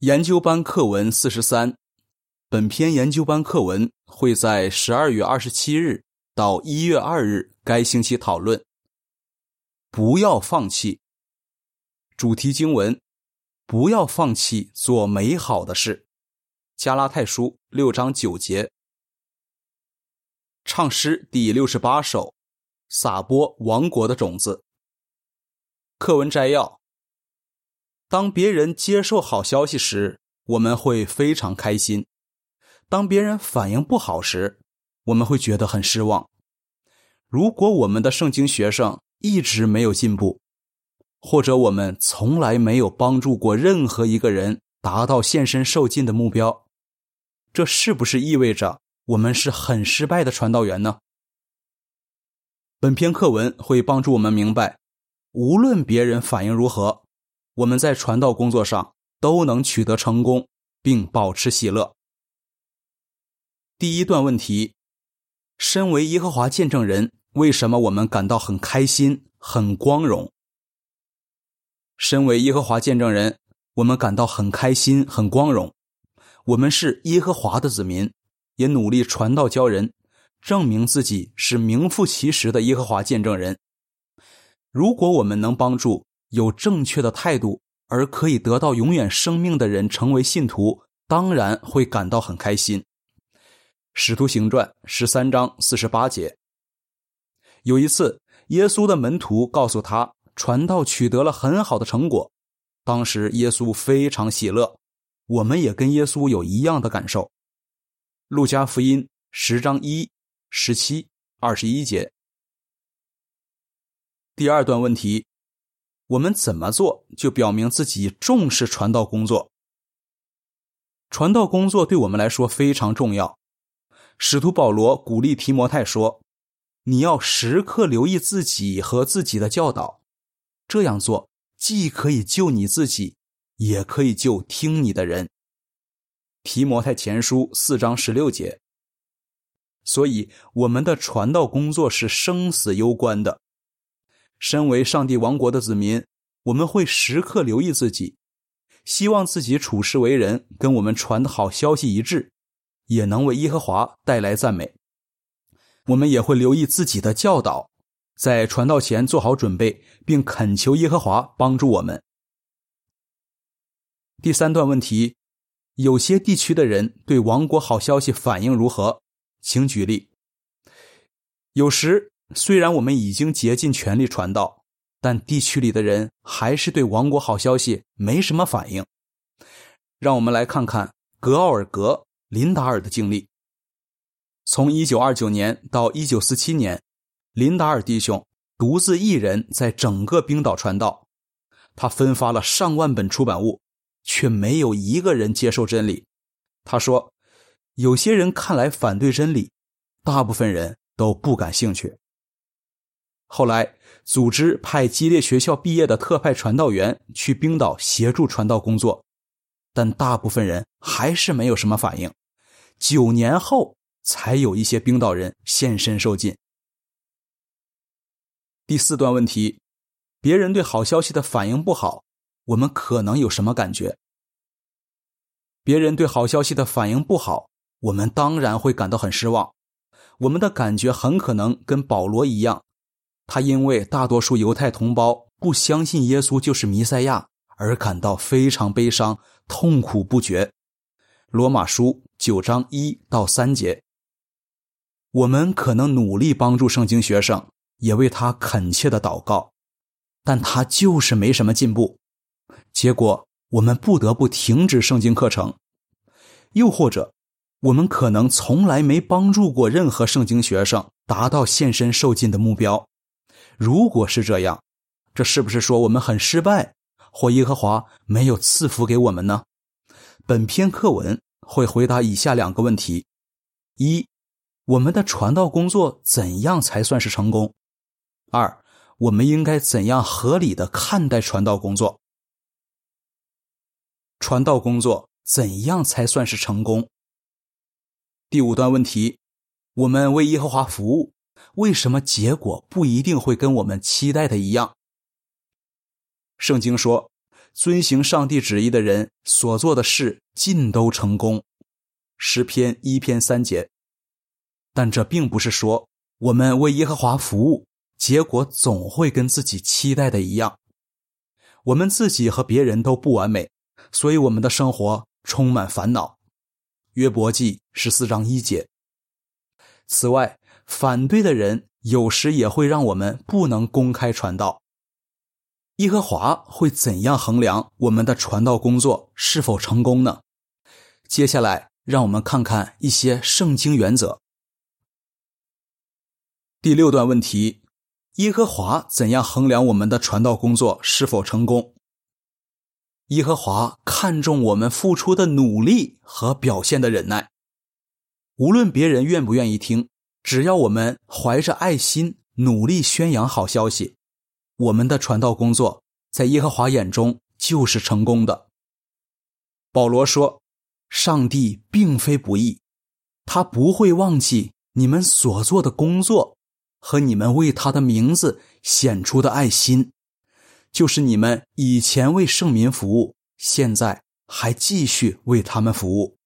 研究班课文四十三，本篇研究班课文会在十二月二十七日到一月二日该星期讨论。不要放弃。主题经文：不要放弃做美好的事。加拉太书六章九节。唱诗第六十八首：撒播王国的种子。课文摘要。当别人接受好消息时，我们会非常开心；当别人反应不好时，我们会觉得很失望。如果我们的圣经学生一直没有进步，或者我们从来没有帮助过任何一个人达到献身受尽的目标，这是不是意味着我们是很失败的传道员呢？本篇课文会帮助我们明白，无论别人反应如何。我们在传道工作上都能取得成功，并保持喜乐。第一段问题：身为耶和华见证人，为什么我们感到很开心、很光荣？身为耶和华见证人，我们感到很开心、很光荣。我们是耶和华的子民，也努力传道教人，证明自己是名副其实的耶和华见证人。如果我们能帮助，有正确的态度而可以得到永远生命的人成为信徒，当然会感到很开心。使徒行传十三章四十八节。有一次，耶稣的门徒告诉他，传道取得了很好的成果。当时耶稣非常喜乐，我们也跟耶稣有一样的感受。路加福音十章一、十七、二十一节。第二段问题。我们怎么做，就表明自己重视传道工作。传道工作对我们来说非常重要。使徒保罗鼓励提摩太说：“你要时刻留意自己和自己的教导，这样做既可以救你自己，也可以救听你的人。”提摩太前书四章十六节。所以，我们的传道工作是生死攸关的。身为上帝王国的子民，我们会时刻留意自己，希望自己处事为人跟我们传的好消息一致，也能为耶和华带来赞美。我们也会留意自己的教导，在传道前做好准备，并恳求耶和华帮助我们。第三段问题：有些地区的人对王国好消息反应如何？请举例。有时。虽然我们已经竭尽全力传道，但地区里的人还是对王国好消息没什么反应。让我们来看看格奥尔格林达尔的经历。从1929年到1947年，林达尔弟兄独自一人在整个冰岛传道，他分发了上万本出版物，却没有一个人接受真理。他说：“有些人看来反对真理，大部分人都不感兴趣。”后来，组织派激烈学校毕业的特派传道员去冰岛协助传道工作，但大部分人还是没有什么反应。九年后，才有一些冰岛人现身受尽。第四段问题：别人对好消息的反应不好，我们可能有什么感觉？别人对好消息的反应不好，我们当然会感到很失望。我们的感觉很可能跟保罗一样。他因为大多数犹太同胞不相信耶稣就是弥赛亚而感到非常悲伤、痛苦不绝。罗马书九章一到三节，我们可能努力帮助圣经学生，也为他恳切的祷告，但他就是没什么进步。结果，我们不得不停止圣经课程。又或者，我们可能从来没帮助过任何圣经学生达到献身受尽的目标。如果是这样，这是不是说我们很失败，或耶和华没有赐福给我们呢？本篇课文会回答以下两个问题：一，我们的传道工作怎样才算是成功？二，我们应该怎样合理的看待传道工作？传道工作怎样才算是成功？第五段问题：我们为耶和华服务。为什么结果不一定会跟我们期待的一样？圣经说：“遵行上帝旨意的人所做的事尽都成功。诗篇一篇三节。但这并不是说我们为耶和华服务，结果总会跟自己期待的一样。我们自己和别人都不完美，所以我们的生活充满烦恼。约伯记十四章一节。此外，反对的人有时也会让我们不能公开传道。耶和华会怎样衡量我们的传道工作是否成功呢？接下来，让我们看看一些圣经原则。第六段问题：耶和华怎样衡量我们的传道工作是否成功？耶和华看重我们付出的努力和表现的忍耐。无论别人愿不愿意听，只要我们怀着爱心努力宣扬好消息。我们的传道工作在耶和华眼中就是成功的。保罗说：“上帝并非不义，他不会忘记你们所做的工作和你们为他的名字显出的爱心，就是你们以前为圣民服务，现在还继续为他们服务。”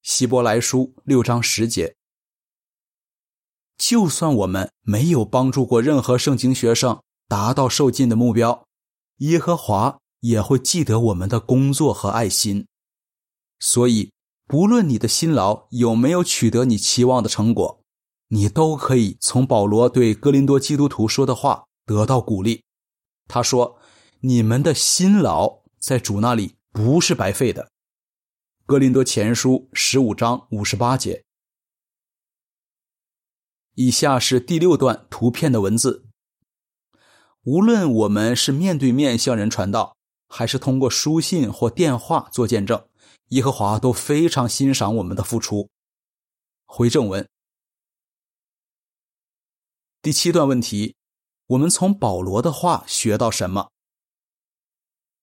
希伯来书六章十节。就算我们没有帮助过任何圣经学生。达到受尽的目标，耶和华也会记得我们的工作和爱心。所以，不论你的辛劳有没有取得你期望的成果，你都可以从保罗对哥林多基督徒说的话得到鼓励。他说：“你们的辛劳在主那里不是白费的。”哥林多前书十五章五十八节。以下是第六段图片的文字。无论我们是面对面向人传道，还是通过书信或电话做见证，耶和华都非常欣赏我们的付出。回正文，第七段问题：我们从保罗的话学到什么？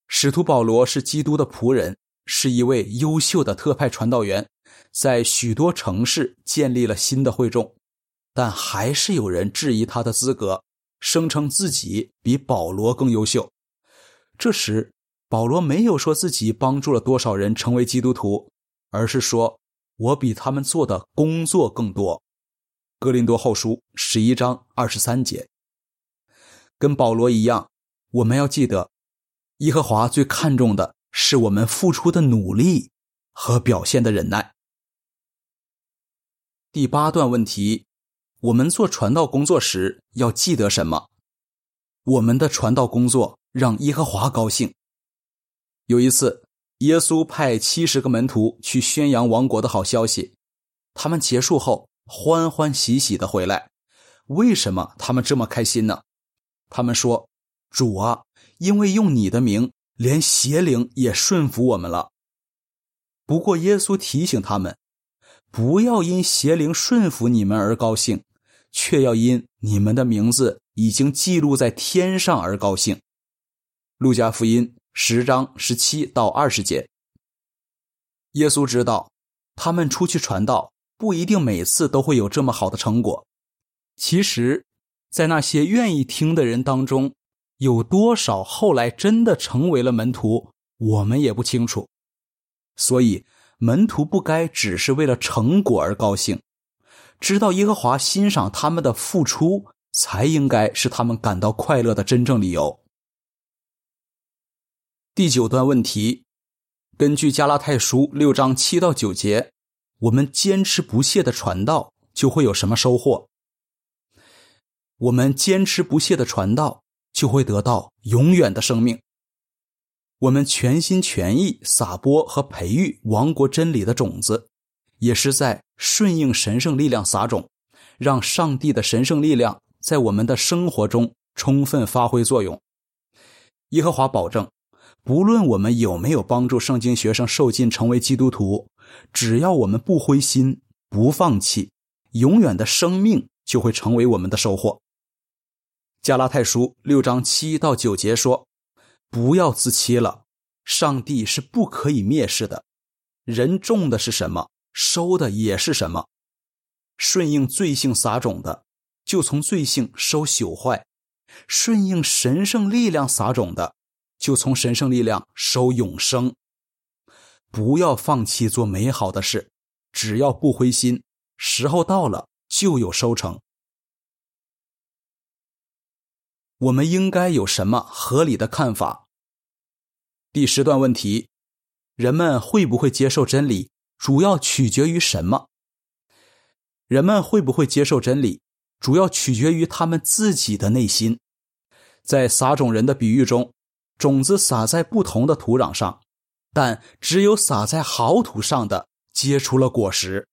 使徒保罗是基督的仆人，是一位优秀的特派传道员，在许多城市建立了新的会众，但还是有人质疑他的资格。声称自己比保罗更优秀。这时，保罗没有说自己帮助了多少人成为基督徒，而是说：“我比他们做的工作更多。”哥林多后书十一章二十三节。跟保罗一样，我们要记得，耶和华最看重的是我们付出的努力和表现的忍耐。第八段问题。我们做传道工作时要记得什么？我们的传道工作让耶和华高兴。有一次，耶稣派七十个门徒去宣扬王国的好消息，他们结束后欢欢喜喜的回来。为什么他们这么开心呢？他们说：“主啊，因为用你的名，连邪灵也顺服我们了。”不过，耶稣提醒他们，不要因邪灵顺服你们而高兴。却要因你们的名字已经记录在天上而高兴。路加福音十章十七到二十节。耶稣知道，他们出去传道不一定每次都会有这么好的成果。其实，在那些愿意听的人当中，有多少后来真的成为了门徒，我们也不清楚。所以，门徒不该只是为了成果而高兴。知道耶和华欣赏他们的付出，才应该是他们感到快乐的真正理由。第九段问题：根据加拉太书六章七到九节，我们坚持不懈的传道就会有什么收获？我们坚持不懈的传道就会得到永远的生命。我们全心全意撒播和培育王国真理的种子。也是在顺应神圣力量撒种，让上帝的神圣力量在我们的生活中充分发挥作用。耶和华保证，不论我们有没有帮助圣经学生受尽成为基督徒，只要我们不灰心、不放弃，永远的生命就会成为我们的收获。加拉太书六章七到九节说：“不要自欺了，上帝是不可以蔑视的。人种的是什么？”收的也是什么？顺应罪性撒种的，就从罪性收朽坏；顺应神圣力量撒种的，就从神圣力量收永生。不要放弃做美好的事，只要不灰心，时候到了就有收成。我们应该有什么合理的看法？第十段问题：人们会不会接受真理，主要取决于什么？人们会不会接受真理，主要取决于他们自己的内心。在撒种人的比喻中，种子撒在不同的土壤上，但只有撒在好土上的结出了果实。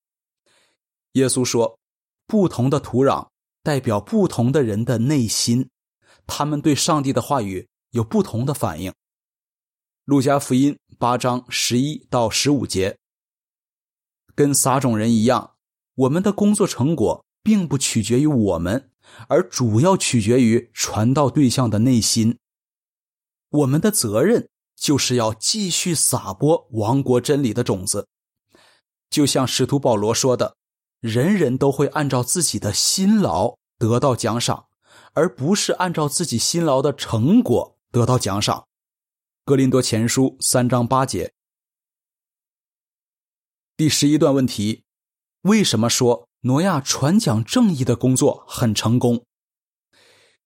耶稣说：“不同的土壤代表不同的人的内心，他们对上帝的话语有不同的反应。”路加福音八章十一到十五节，跟撒种人一样。我们的工作成果并不取决于我们，而主要取决于传道对象的内心。我们的责任就是要继续撒播王国真理的种子，就像使徒保罗说的：“人人都会按照自己的辛劳得到奖赏，而不是按照自己辛劳的成果得到奖赏。”格林多前书三章八节。第十一段问题。为什么说挪亚传讲正义的工作很成功？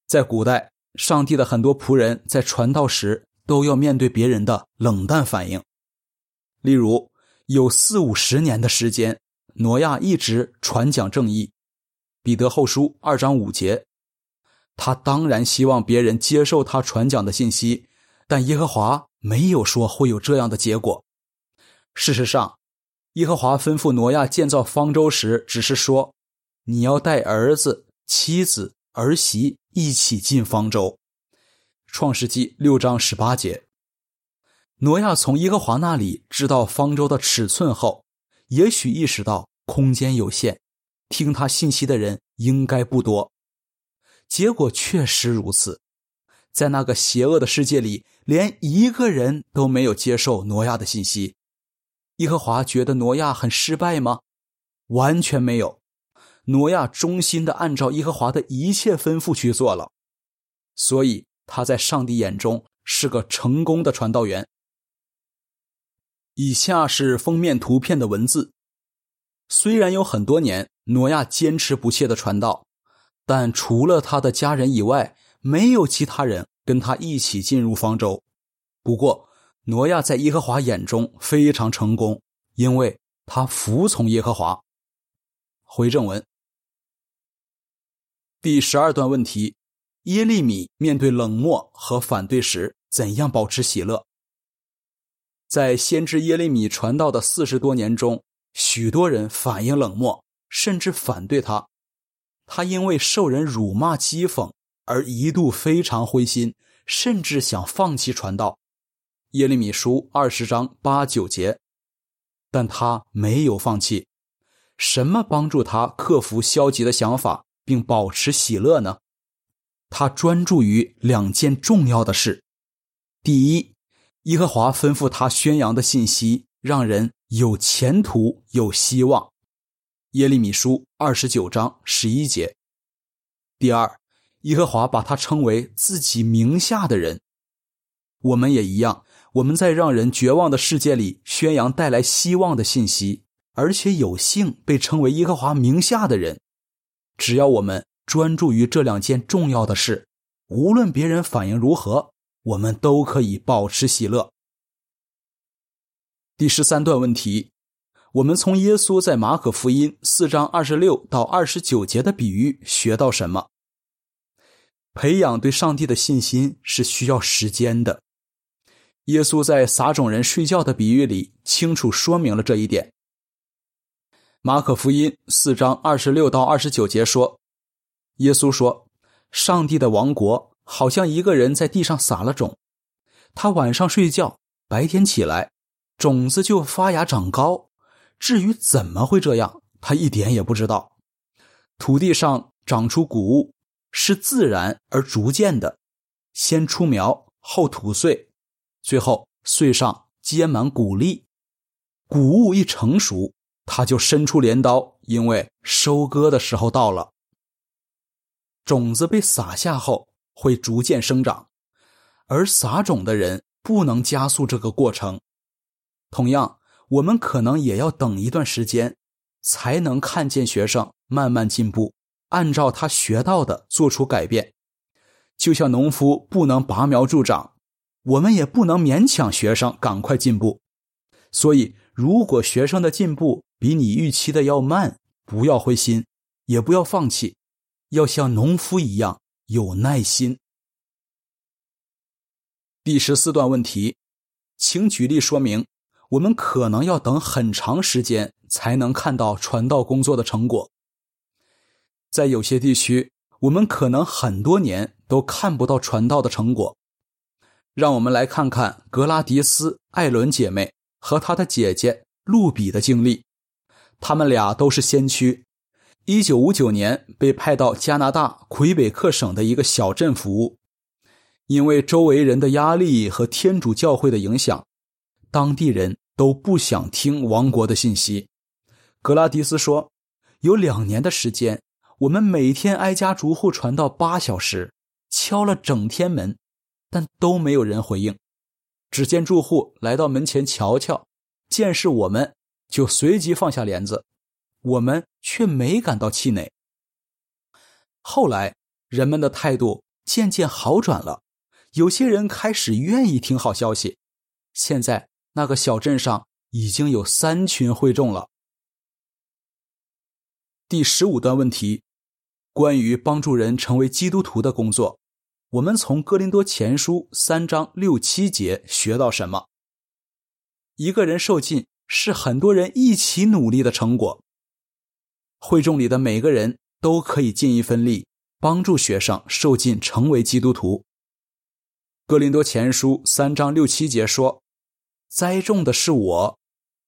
在古代，上帝的很多仆人在传道时都要面对别人的冷淡反应。例如，有四五十年的时间，挪亚一直传讲正义。彼得后书二章五节，他当然希望别人接受他传讲的信息，但耶和华没有说会有这样的结果。事实上。耶和华吩咐挪亚建造方舟时，只是说：“你要带儿子、妻子、儿媳一起进方舟。”创世纪六章十八节。挪亚从耶和华那里知道方舟的尺寸后，也许意识到空间有限，听他信息的人应该不多。结果确实如此，在那个邪恶的世界里，连一个人都没有接受挪亚的信息。耶和华觉得挪亚很失败吗？完全没有，挪亚忠心的按照耶和华的一切吩咐去做了，所以他在上帝眼中是个成功的传道员。以下是封面图片的文字。虽然有很多年挪亚坚持不懈的传道，但除了他的家人以外，没有其他人跟他一起进入方舟。不过。挪亚在耶和华眼中非常成功，因为他服从耶和华。回正文第十二段问题：耶利米面对冷漠和反对时，怎样保持喜乐？在先知耶利米传道的四十多年中，许多人反应冷漠，甚至反对他。他因为受人辱骂讥讽而一度非常灰心，甚至想放弃传道。耶利米书二十章八九节，但他没有放弃。什么帮助他克服消极的想法并保持喜乐呢？他专注于两件重要的事：第一，耶和华吩咐他宣扬的信息让人有前途、有希望。耶利米书二十九章十一节。第二，耶和华把他称为自己名下的人。我们也一样。我们在让人绝望的世界里宣扬带来希望的信息，而且有幸被称为耶和华名下的人。只要我们专注于这两件重要的事，无论别人反应如何，我们都可以保持喜乐。第十三段问题：我们从耶稣在马可福音四章二十六到二十九节的比喻学到什么？培养对上帝的信心是需要时间的。耶稣在撒种人睡觉的比喻里清楚说明了这一点。马可福音四章二十六到二十九节说：“耶稣说，上帝的王国好像一个人在地上撒了种，他晚上睡觉，白天起来，种子就发芽长高。至于怎么会这样，他一点也不知道。土地上长出谷物是自然而逐渐的，先出苗，后吐穗。”最后，穗上结满谷粒，谷物一成熟，他就伸出镰刀，因为收割的时候到了。种子被撒下后，会逐渐生长，而撒种的人不能加速这个过程。同样，我们可能也要等一段时间，才能看见学生慢慢进步，按照他学到的做出改变。就像农夫不能拔苗助长，我们也不能勉强学生赶快进步。所以，如果学生的进步比你预期的要慢，不要灰心，也不要放弃，要像农夫一样有耐心。第十四段问题，请举例说明我们可能要等很长时间才能看到传道工作的成果。在有些地区，我们可能很多年都看不到传道的成果。让我们来看看格拉迪斯·艾伦姐妹。和她的姐姐露比的经历，他们俩都是先驱。一九五九年被派到加拿大魁北克省的一个小镇服务，因为周围人的压力和天主教会的影响，当地人都不想听王国的信息。格拉迪斯说：“有两年的时间，我们每天挨家逐户传道八小时，敲了整天门，但都没有人回应。”只见住户来到门前瞧瞧，见是我们，就随即放下帘子。我们却没感到气馁。后来，人们的态度渐渐好转了，有些人开始愿意听好消息。现在，那个小镇上已经有三群会众了。第十五段问题，关于帮助人成为基督徒的工作。我们从哥林多前书三章六七节学到什么？一个人受尽是很多人一起努力的成果。会众里的每个人都可以尽一份力，帮助学生受尽成为基督徒。哥林多前书三章六七节说：“栽种的是我，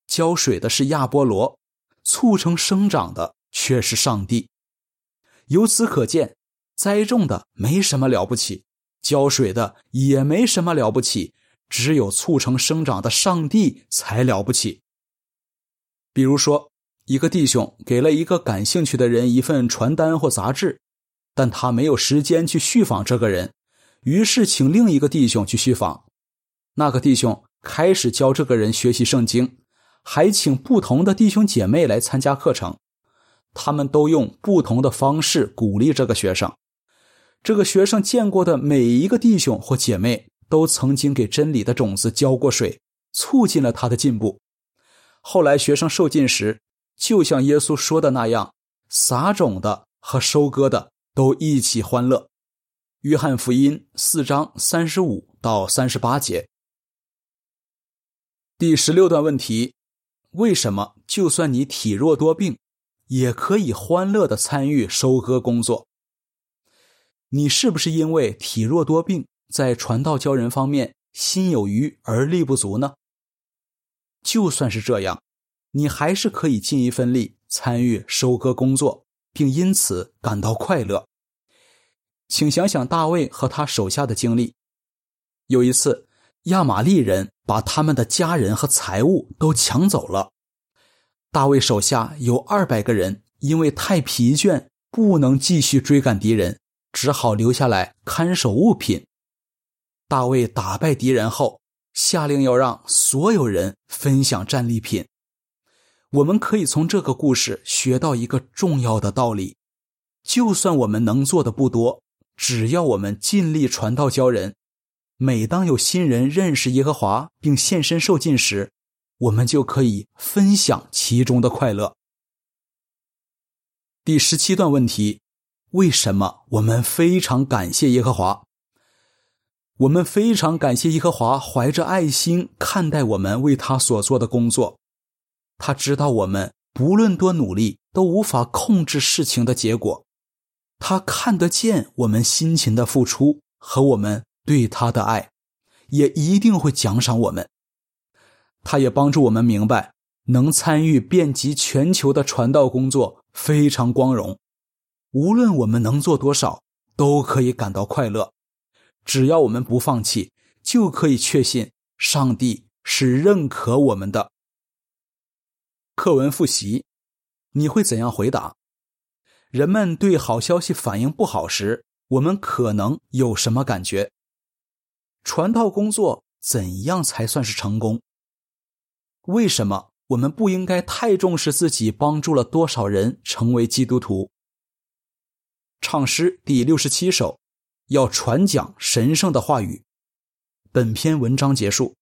浇水的是亚波罗，促成生长的却是上帝。”由此可见。栽种的没什么了不起，浇水的也没什么了不起，只有促成生长的上帝才了不起。比如说，一个弟兄给了一个感兴趣的人一份传单或杂志，但他没有时间去续访这个人，于是请另一个弟兄去续访。那个弟兄开始教这个人学习圣经，还请不同的弟兄姐妹来参加课程，他们都用不同的方式鼓励这个学生。这个学生见过的每一个弟兄或姐妹，都曾经给真理的种子浇过水，促进了他的进步。后来学生受尽时，就像耶稣说的那样，撒种的和收割的都一起欢乐。约翰福音四章三十五到三十八节。第十六段问题：为什么就算你体弱多病，也可以欢乐的参与收割工作？你是不是因为体弱多病，在传道教人方面心有余而力不足呢？就算是这样，你还是可以尽一份力参与收割工作，并因此感到快乐。请想想大卫和他手下的经历。有一次，亚玛利人把他们的家人和财物都抢走了。大卫手下有二百个人，因为太疲倦，不能继续追赶敌人。只好留下来看守物品。大卫打败敌人后，下令要让所有人分享战利品。我们可以从这个故事学到一个重要的道理：就算我们能做的不多，只要我们尽力传道教人，每当有新人认识耶和华并献身受尽时，我们就可以分享其中的快乐。第十七段问题。为什么我们非常感谢耶和华？我们非常感谢耶和华，怀着爱心看待我们为他所做的工作。他知道我们不论多努力都无法控制事情的结果，他看得见我们辛勤的付出和我们对他的爱，也一定会奖赏我们。他也帮助我们明白，能参与遍及全球的传道工作非常光荣。无论我们能做多少，都可以感到快乐。只要我们不放弃，就可以确信上帝是认可我们的。课文复习，你会怎样回答？人们对好消息反应不好时，我们可能有什么感觉？传道工作怎样才算是成功？为什么我们不应该太重视自己帮助了多少人成为基督徒？唱诗第六十七首，要传讲神圣的话语。本篇文章结束。